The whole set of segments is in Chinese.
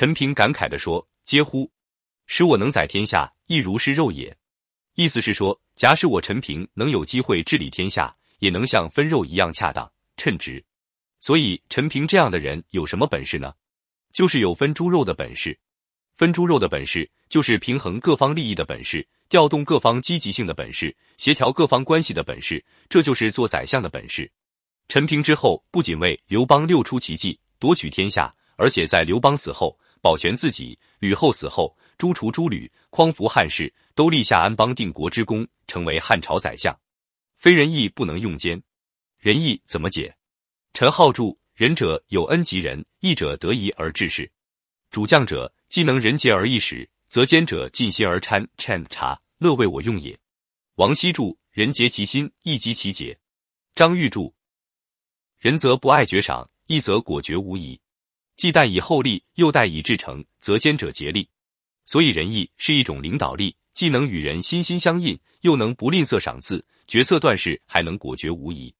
陈平感慨地说：“嗟乎！使我能宰天下，亦如是肉也。”意思是说，假使我陈平能有机会治理天下，也能像分肉一样恰当称职。所以，陈平这样的人有什么本事呢？就是有分猪肉的本事。分猪肉的本事，就是平衡各方利益的本事，调动各方积极性的本事，协调各方关系的本事，这就是做宰相的本事。陈平之后，不仅为刘邦六出奇迹，夺取天下，而且在刘邦死后保全自己，吕后死后诛除诸吕，匡扶汉室，都立下安邦定国之功，成为汉朝宰相。非仁义不能用奸，仁义怎么解？陈浩注：仁者有恩及人，义者得宜而治事。主将者。既能仁节而义使，则奸者尽心而参参察，乐为我用也。王羲注：人杰其心，义及其节。张玉注：仁则不爱爵赏，义则果决无疑。既待以厚利，又待以至诚，则奸者竭力。所以仁义是一种领导力，既能与人心心相印，又能不吝啬赏赐，决策断事还能果决无疑。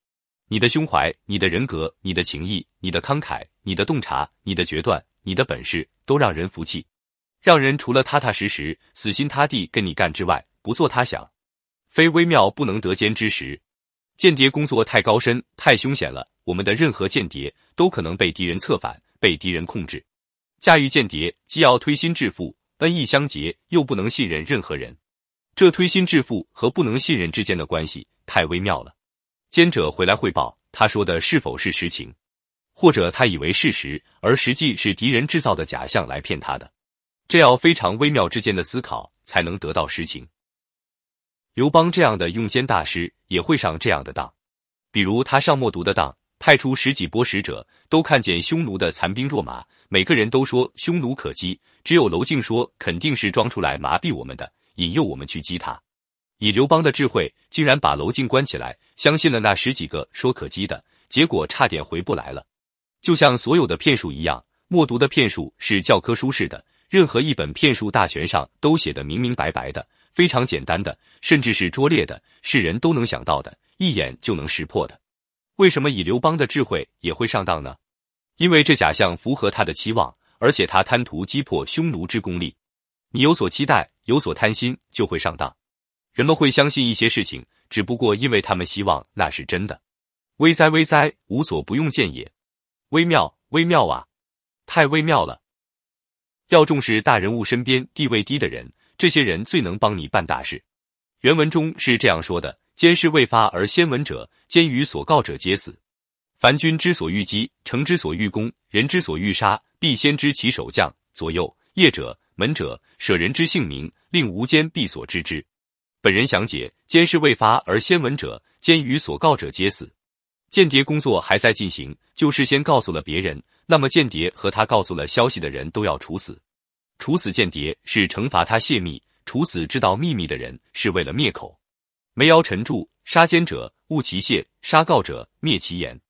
你的胸怀，你的人格，你的情谊，你的慷慨，你的洞察，你的决断。你的本事都让人服气，让人除了踏踏实实、死心塌地跟你干之外，不做他想。非微妙不能得奸之时，间谍工作太高深、太凶险了。我们的任何间谍都可能被敌人策反、被敌人控制。驾驭间谍，既要推心置腹、恩义相结，又不能信任任何人。这推心置腹和不能信任之间的关系太微妙了。奸者回来汇报，他说的是否是实情？或者他以为事实，而实际是敌人制造的假象来骗他的，这要非常微妙之间的思考才能得到实情。刘邦这样的用奸大师也会上这样的当，比如他上默读的当，派出十几波使者，都看见匈奴的残兵落马，每个人都说匈奴可击，只有娄敬说肯定是装出来麻痹我们的，引诱我们去击他。以刘邦的智慧，竟然把娄敬关起来，相信了那十几个说可击的，结果差点回不来了。就像所有的骗术一样，默读的骗术是教科书式的，任何一本骗术大全上都写的明明白白的，非常简单的，甚至是拙劣的，是人都能想到的，一眼就能识破的。为什么以刘邦的智慧也会上当呢？因为这假象符合他的期望，而且他贪图击破匈奴之功力。你有所期待，有所贪心，就会上当。人们会相信一些事情，只不过因为他们希望那是真的。危哉危哉，无所不用见也。微妙，微妙啊，太微妙了。要重视大人物身边地位低的人，这些人最能帮你办大事。原文中是这样说的：“奸事未发而先闻者，奸于所告者皆死。凡君之所欲击，城之所欲攻，人之所欲杀，必先知其守将、左右、业者、门者，舍人之性命，令无奸必所知之。本人详解：奸事未发而先闻者，奸于所告者皆死。”间谍工作还在进行，就事先告诉了别人，那么间谍和他告诉了消息的人都要处死。处死间谍是惩罚他泄密，处死知道秘密的人是为了灭口。梅尧臣著：杀奸者，误其谢；杀告者，灭其言。